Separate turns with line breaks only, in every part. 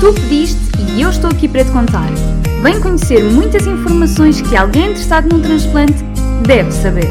Tu pediste e eu estou aqui para te contar. Vem conhecer muitas informações que alguém interessado num transplante deve saber.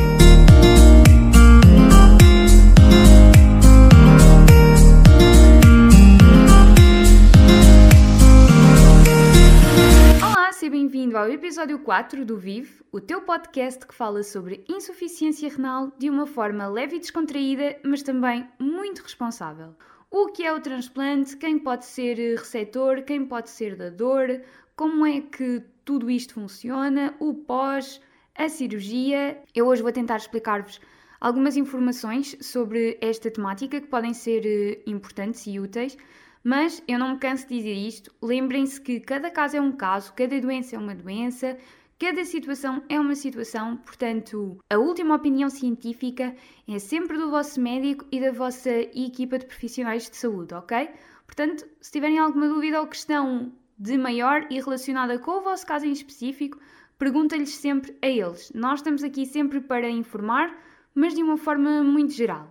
Olá, seja bem-vindo ao episódio 4 do Vive, o teu podcast que fala sobre insuficiência renal de uma forma leve e descontraída, mas também muito responsável o que é o transplante, quem pode ser eh, receptor, quem pode ser dador, como é que tudo isto funciona, o pós, a cirurgia. Eu hoje vou tentar explicar-vos algumas informações sobre esta temática que podem ser eh, importantes e úteis, mas eu não me canso de dizer isto. Lembrem-se que cada caso é um caso, cada doença é uma doença, Cada situação é uma situação, portanto, a última opinião científica é sempre do vosso médico e da vossa equipa de profissionais de saúde, ok? Portanto, se tiverem alguma dúvida ou questão de maior e relacionada com o vosso caso em específico, pergunta-lhes sempre a eles. Nós estamos aqui sempre para informar, mas de uma forma muito geral.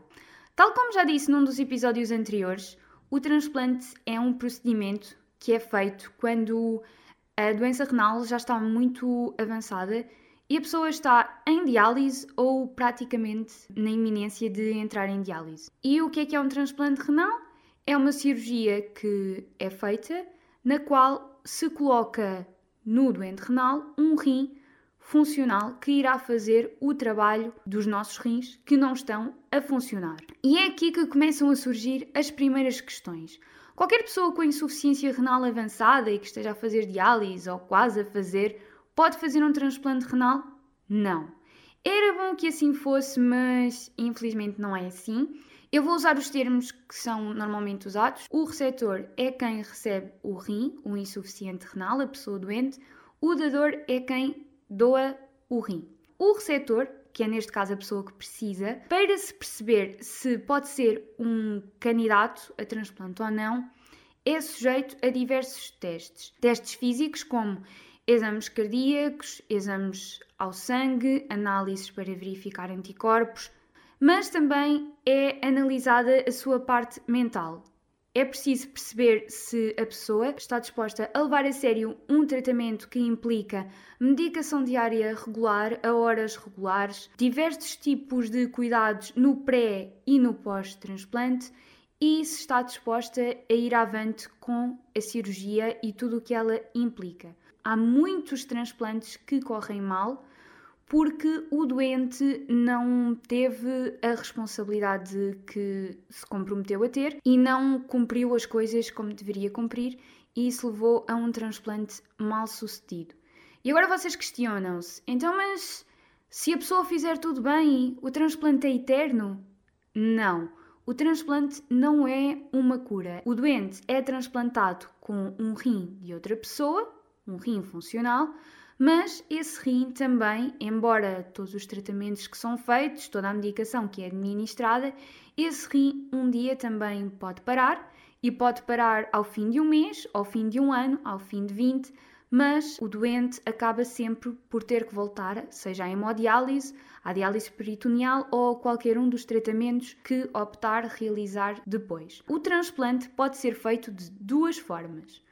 Tal como já disse num dos episódios anteriores, o transplante é um procedimento que é feito quando a doença renal já está muito avançada e a pessoa está em diálise ou praticamente na iminência de entrar em diálise. E o que é que é um transplante renal? É uma cirurgia que é feita na qual se coloca no doente renal um rim funcional que irá fazer o trabalho dos nossos rins que não estão a funcionar. E é aqui que começam a surgir as primeiras questões. Qualquer pessoa com insuficiência renal avançada e que esteja a fazer diálise ou quase a fazer, pode fazer um transplante renal? Não. Era bom que assim fosse, mas infelizmente não é assim. Eu vou usar os termos que são normalmente usados. O receptor é quem recebe o rim, o insuficiente renal, a pessoa doente. O dador é quem doa o rim. O receptor que é neste caso a pessoa que precisa, para se perceber se pode ser um candidato a transplante ou não, é sujeito a diversos testes. Testes físicos, como exames cardíacos, exames ao sangue, análises para verificar anticorpos, mas também é analisada a sua parte mental, é preciso perceber se a pessoa está disposta a levar a sério um tratamento que implica medicação diária regular a horas regulares, diversos tipos de cuidados no pré e no pós-transplante e se está disposta a ir avante com a cirurgia e tudo o que ela implica. Há muitos transplantes que correm mal porque o doente não teve a responsabilidade que se comprometeu a ter e não cumpriu as coisas como deveria cumprir, e isso levou a um transplante mal sucedido. E agora vocês questionam-se: então, mas se a pessoa fizer tudo bem, o transplante é eterno? Não. O transplante não é uma cura. O doente é transplantado com um rim de outra pessoa, um rim funcional, mas esse rim também, embora todos os tratamentos que são feitos, toda a medicação que é administrada, esse rim um dia também pode parar e pode parar ao fim de um mês, ao fim de um ano, ao fim de 20, mas o doente acaba sempre por ter que voltar, seja a hemodiálise, a diálise peritoneal ou qualquer um dos tratamentos que optar realizar depois. O transplante pode ser feito de duas formas.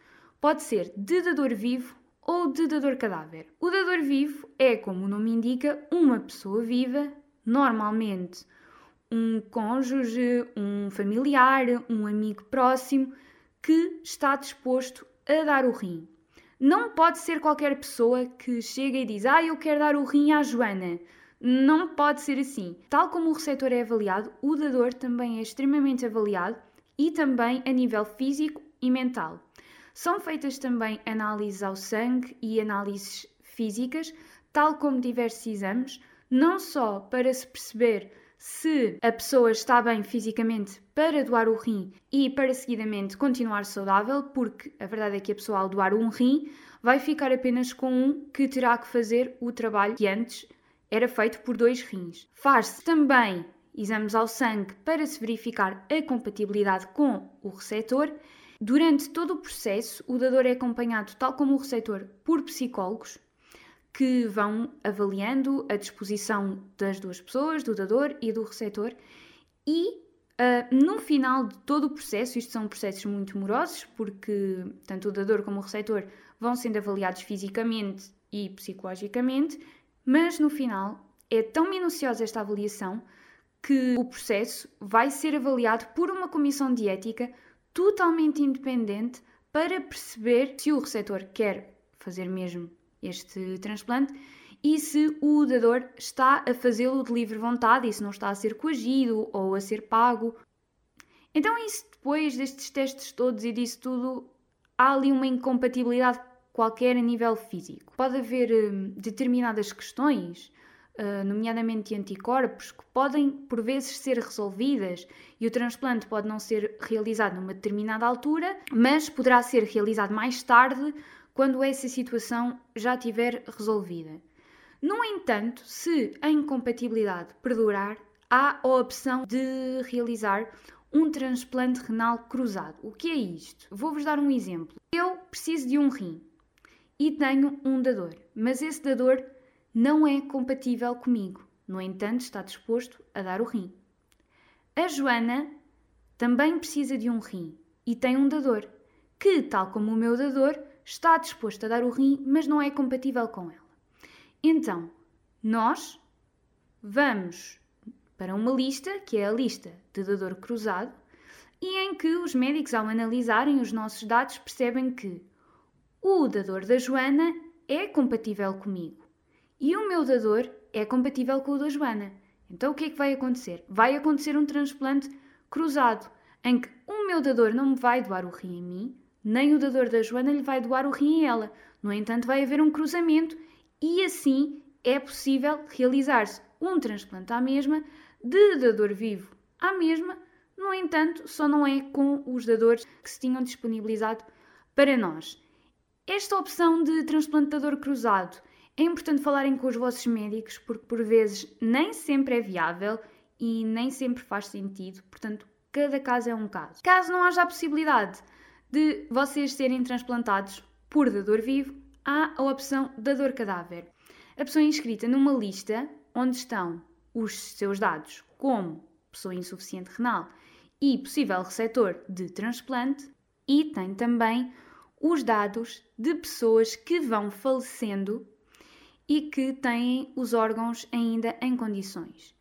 Pode ser de dador vivo ou de dador cadáver. O dador vivo é, como o nome indica, uma pessoa viva, normalmente um cônjuge, um familiar, um amigo próximo, que está disposto a dar o rim. Não pode ser qualquer pessoa que chega e diz: Ah, eu quero dar o rim à Joana. Não pode ser assim. Tal como o receptor é avaliado, o dador também é extremamente avaliado e também a nível físico e mental. São feitas também análises ao sangue e análises físicas, tal como diversos exames, não só para se perceber se a pessoa está bem fisicamente para doar o rim e para seguidamente continuar saudável, porque a verdade é que a pessoa ao doar um rim vai ficar apenas com um que terá que fazer o trabalho que antes era feito por dois rins. Faz-se também exames ao sangue para se verificar a compatibilidade com o receptor Durante todo o processo, o dador é acompanhado, tal como o receptor, por psicólogos que vão avaliando a disposição das duas pessoas, do dador e do receptor, e Uh, no final de todo o processo, isto são processos muito morosos, porque tanto o dador como o receptor vão sendo avaliados fisicamente e psicologicamente, mas no final é tão minuciosa esta avaliação que o processo vai ser avaliado por uma comissão de ética totalmente independente para perceber se o receptor quer fazer mesmo este transplante e se o dador está a fazê-lo de livre vontade e se não está a ser coagido ou a ser pago. Então, isso depois destes testes todos e disso tudo, há ali uma incompatibilidade qualquer a nível físico. Pode haver hum, determinadas questões, nomeadamente anticorpos, que podem por vezes ser resolvidas e o transplante pode não ser realizado numa determinada altura, mas poderá ser realizado mais tarde quando essa situação já estiver resolvida. No entanto, se a incompatibilidade perdurar, há a opção de realizar um transplante renal cruzado. O que é isto? Vou-vos dar um exemplo. Eu preciso de um rim e tenho um dador, mas esse dador não é compatível comigo. No entanto, está disposto a dar o rim. A Joana também precisa de um rim e tem um dador, que, tal como o meu dador, está disposto a dar o rim, mas não é compatível com ela. Então, nós vamos para uma lista, que é a lista de dador cruzado, e em que os médicos, ao analisarem os nossos dados, percebem que o dador da Joana é compatível comigo e o meu dador é compatível com o da Joana. Então o que é que vai acontecer? Vai acontecer um transplante cruzado, em que o meu dador não me vai doar o rim em mim, nem o dador da Joana lhe vai doar o rim a ela. No entanto, vai haver um cruzamento e assim é possível realizar-se um transplante à mesma de dador vivo à mesma, no entanto, só não é com os dadores que se tinham disponibilizado para nós. Esta opção de transplantador cruzado é importante falarem com os vossos médicos porque por vezes nem sempre é viável e nem sempre faz sentido, portanto, cada caso é um caso. Caso não haja a possibilidade de vocês serem transplantados por dador vivo, há a opção dador cadáver. A pessoa é inscrita numa lista onde estão os seus dados como pessoa insuficiente renal e possível receptor de transplante e tem também os dados de pessoas que vão falecendo e que têm os órgãos ainda em condições.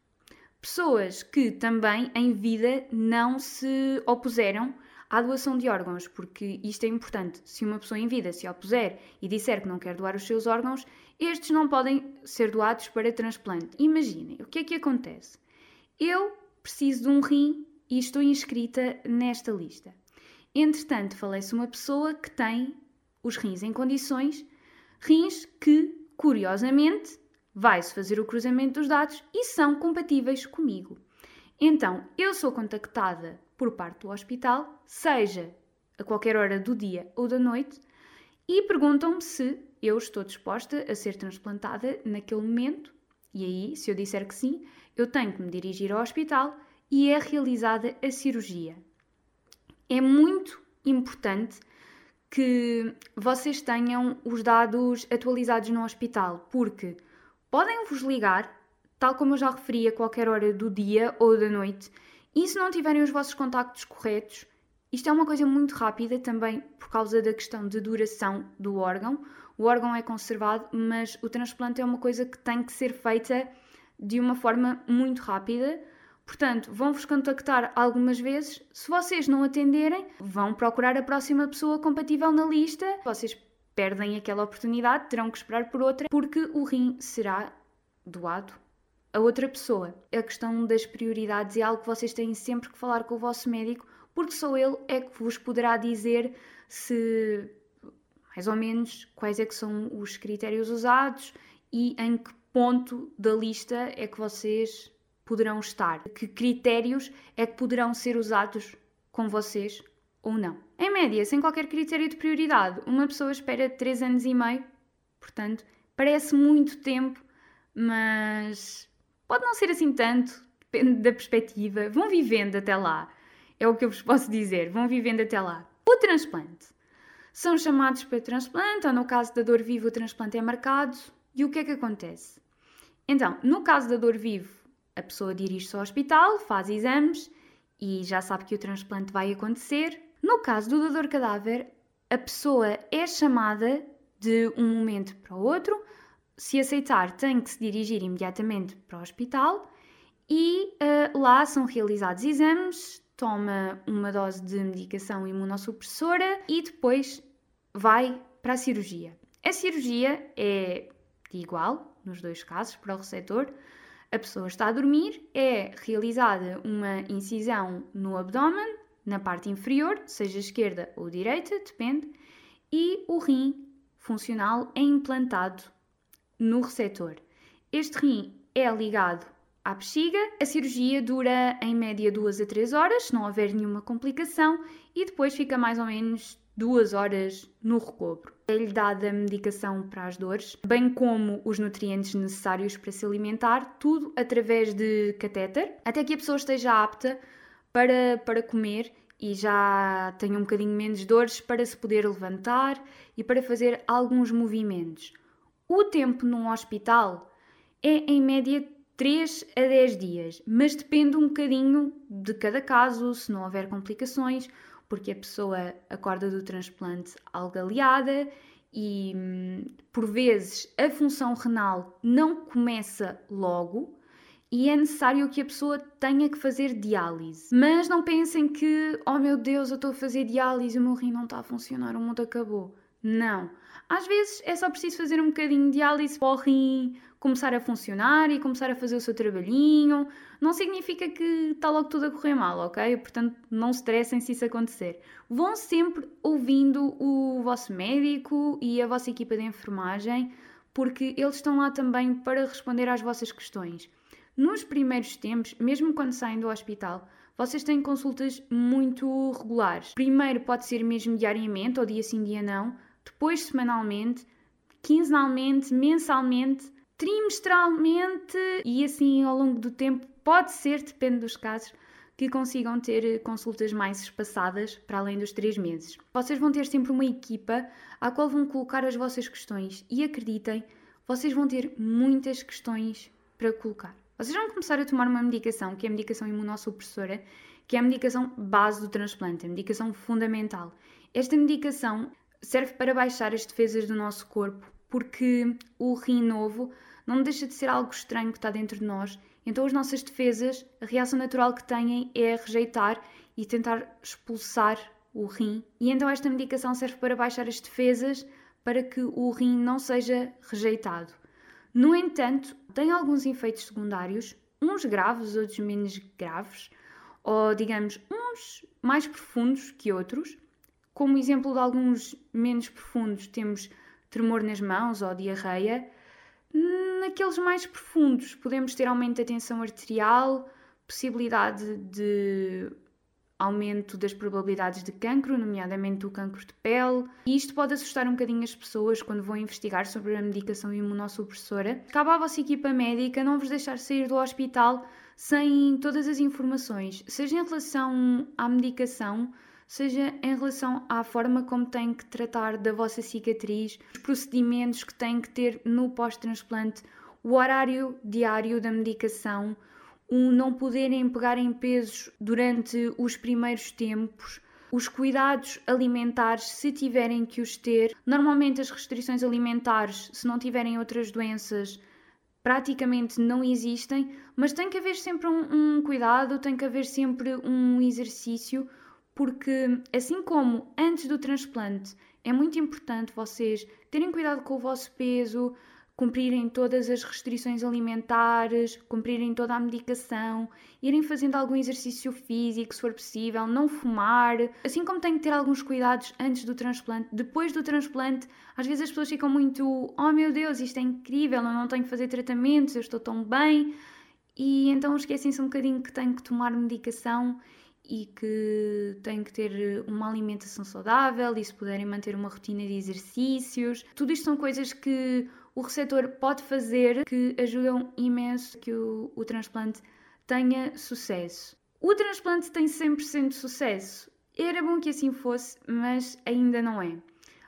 Pessoas que também em vida não se opuseram à doação de órgãos, porque isto é importante. Se uma pessoa em vida se opuser e disser que não quer doar os seus órgãos, estes não podem ser doados para transplante. Imaginem, o que é que acontece? Eu preciso de um rim e estou inscrita nesta lista. Entretanto, falece uma pessoa que tem os rins em condições, rins que, curiosamente, vai-se fazer o cruzamento dos dados e são compatíveis comigo. Então, eu sou contactada por parte do hospital, seja a qualquer hora do dia ou da noite, e perguntam-me se eu estou disposta a ser transplantada naquele momento. E aí, se eu disser que sim, eu tenho que me dirigir ao hospital e é realizada a cirurgia. É muito importante que vocês tenham os dados atualizados no hospital, porque podem vos ligar, tal como eu já referi, a qualquer hora do dia ou da noite, e se não tiverem os vossos contactos corretos, isto é uma coisa muito rápida também por causa da questão de duração do órgão. O órgão é conservado, mas o transplante é uma coisa que tem que ser feita de uma forma muito rápida. Portanto, vão-vos contactar algumas vezes. Se vocês não atenderem, vão procurar a próxima pessoa compatível na lista. Vocês perdem aquela oportunidade, terão que esperar por outra, porque o rim será doado a outra pessoa. A questão das prioridades é algo que vocês têm sempre que falar com o vosso médico, porque só ele é que vos poderá dizer se mais ou menos quais é que são os critérios usados e em que ponto da lista é que vocês poderão estar, que critérios é que poderão ser usados com vocês ou não. Em média, sem qualquer critério de prioridade, uma pessoa espera 3 anos e meio, portanto, parece muito tempo, mas Pode não ser assim tanto, depende da perspectiva. Vão vivendo até lá. É o que eu vos posso dizer. Vão vivendo até lá. O transplante. São chamados para transplante, ou no caso da dor viva, o transplante é marcado. E o que é que acontece? Então, no caso da dor vivo, a pessoa dirige-se ao hospital, faz exames e já sabe que o transplante vai acontecer. No caso do doador cadáver, a pessoa é chamada de um momento para o outro. Se aceitar, tem que se dirigir imediatamente para o hospital e uh, lá são realizados exames, toma uma dose de medicação imunossupressora e depois vai para a cirurgia. A cirurgia é igual nos dois casos para o receptor. A pessoa está a dormir, é realizada uma incisão no abdômen, na parte inferior, seja esquerda ou direita, depende, e o rim funcional é implantado no receptor. Este rim é ligado à bexiga. A cirurgia dura em média 2 a 3 horas, se não houver nenhuma complicação, e depois fica mais ou menos 2 horas no recobro. É-lhe dada a medicação para as dores, bem como os nutrientes necessários para se alimentar, tudo através de catéter, até que a pessoa esteja apta para, para comer e já tenha um bocadinho menos dores para se poder levantar e para fazer alguns movimentos. O tempo num hospital é em média 3 a 10 dias, mas depende um bocadinho de cada caso, se não houver complicações, porque a pessoa acorda do transplante algo aliada e por vezes a função renal não começa logo e é necessário que a pessoa tenha que fazer diálise. Mas não pensem que, oh meu Deus, eu estou a fazer diálise o meu rim não está a funcionar, o mundo acabou. Não. Às vezes é só preciso fazer um bocadinho de diálise para o rim começar a funcionar e começar a fazer o seu trabalhinho. Não significa que está logo tudo a correr mal, ok? Portanto, não se estressem se isso acontecer. Vão sempre ouvindo o vosso médico e a vossa equipa de enfermagem, porque eles estão lá também para responder às vossas questões. Nos primeiros tempos, mesmo quando saem do hospital, vocês têm consultas muito regulares. Primeiro pode ser mesmo diariamente, ou dia sim, dia não, depois semanalmente, quinzenalmente, mensalmente trimestralmente e assim ao longo do tempo, pode ser, depende dos casos, que consigam ter consultas mais espaçadas para além dos três meses. Vocês vão ter sempre uma equipa à qual vão colocar as vossas questões e acreditem, vocês vão ter muitas questões para colocar. Vocês vão começar a tomar uma medicação, que é a medicação imunossupressora, que é a medicação base do transplante, a medicação fundamental. Esta medicação serve para baixar as defesas do nosso corpo porque o rim novo não deixa de ser algo estranho que está dentro de nós. Então, as nossas defesas, a reação natural que têm é rejeitar e tentar expulsar o rim. E então, esta medicação serve para baixar as defesas para que o rim não seja rejeitado. No entanto, tem alguns efeitos secundários, uns graves, outros menos graves, ou digamos, uns mais profundos que outros. Como exemplo de alguns menos profundos, temos tremor nas mãos ou diarreia. Naqueles mais profundos, podemos ter aumento da tensão arterial, possibilidade de aumento das probabilidades de cancro, nomeadamente do cancro de pele, e isto pode assustar um bocadinho as pessoas quando vão investigar sobre a medicação imunossupressora. Cabe à vossa equipa médica não vos deixar sair do hospital sem todas as informações, seja em relação à medicação, seja em relação à forma como têm que tratar da vossa cicatriz, os procedimentos que têm que ter no pós-transplante, o horário diário da medicação, o não poderem pegar em pesos durante os primeiros tempos, os cuidados alimentares, se tiverem que os ter. Normalmente, as restrições alimentares, se não tiverem outras doenças, praticamente não existem, mas tem que haver sempre um, um cuidado, tem que haver sempre um exercício porque assim como antes do transplante é muito importante vocês terem cuidado com o vosso peso, cumprirem todas as restrições alimentares, cumprirem toda a medicação, irem fazendo algum exercício físico, se for possível, não fumar, assim como têm que ter alguns cuidados antes do transplante, depois do transplante, às vezes as pessoas ficam muito, oh meu Deus, isto é incrível, eu não tenho que fazer tratamentos, eu estou tão bem, e então esquecem-se um bocadinho que têm que tomar medicação e que têm que ter uma alimentação saudável e se puderem manter uma rotina de exercícios. Tudo isto são coisas que o receptor pode fazer que ajudam imenso que o, o transplante tenha sucesso. O transplante tem 100% de sucesso. Era bom que assim fosse, mas ainda não é.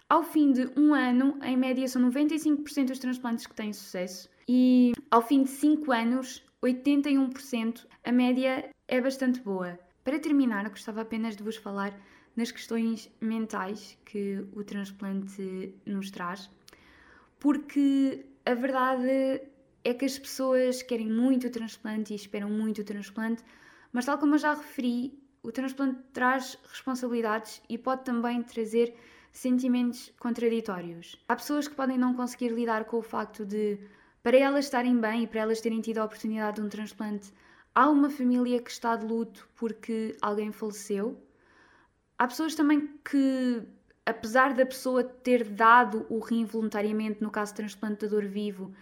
Ao fim de um ano, em média são 95% dos transplantes que têm sucesso e ao fim de 5 anos, 81%, a média é bastante boa. Para terminar, gostava apenas de vos falar nas questões mentais que o transplante nos traz, porque a verdade é que as pessoas querem muito o transplante e esperam muito o transplante, mas tal como eu já referi, o transplante traz responsabilidades e pode também trazer sentimentos contraditórios. Há pessoas que podem não conseguir lidar com o facto de, para elas estarem bem e para elas terem tido a oportunidade de um transplante, há uma família que está de luto porque alguém faleceu. Há pessoas também que, apesar da pessoa ter dado o rim voluntariamente, no caso transplantador vivo,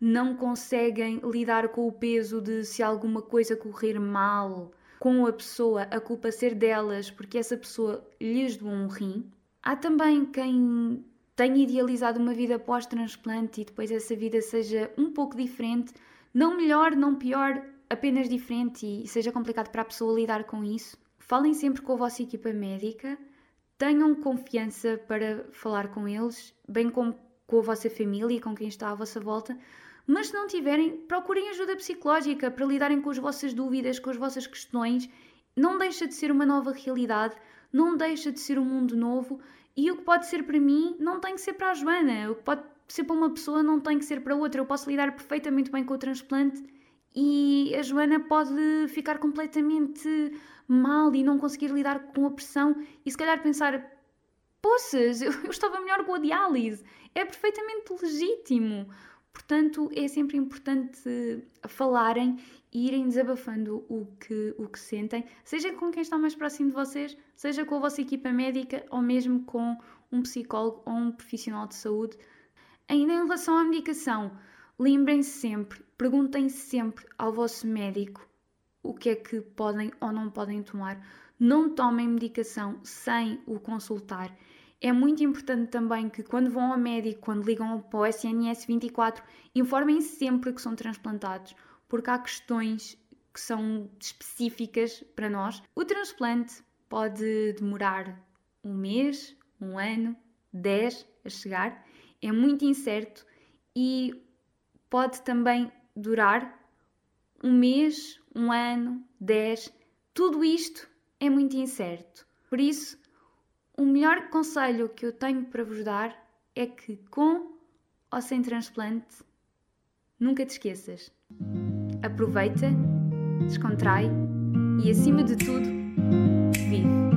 não conseguem lidar com o peso de se alguma coisa correr mal com a pessoa, a culpa ser delas porque essa pessoa lhes doou um rim. Há também quem tenha idealizado uma vida pós-transplante e depois essa vida seja um pouco diferente, não melhor, não pior, apenas diferente e seja complicado para a pessoa lidar com isso. Falem sempre com a vossa equipa médica, tenham confiança para falar com eles, bem como com a vossa família e com quem está à vossa volta. Mas se não tiverem, procurem ajuda psicológica para lidarem com as vossas dúvidas, com as vossas questões. Não deixa de ser uma nova realidade, não deixa de ser um mundo novo e o que pode ser para mim não tem que ser para a Joana, o que pode ser para uma pessoa não tem que ser para outra. Eu posso lidar perfeitamente bem com o transplante e a Joana pode ficar completamente mal e não conseguir lidar com a pressão e se calhar pensar poças, eu, eu estava melhor com a diálise. É perfeitamente legítimo. Portanto, é sempre importante falarem e irem desabafando o que, o que sentem, seja com quem está mais próximo de vocês, seja com a vossa equipa médica ou mesmo com um psicólogo ou um profissional de saúde. Ainda em relação à medicação, lembrem-se sempre, perguntem sempre ao vosso médico o que é que podem ou não podem tomar. Não tomem medicação sem o consultar. É muito importante também que quando vão ao médico, quando ligam para o SNS 24, informem sempre que são transplantados, porque há questões que são específicas para nós. O transplante pode demorar um mês, um ano, dez a chegar, é muito incerto e pode também durar um mês, um ano, dez. Tudo isto é muito incerto. Por isso, o melhor conselho que eu tenho para vos dar é que, com ou sem transplante, nunca te esqueças. Aproveita, descontrai e, acima de tudo, vive.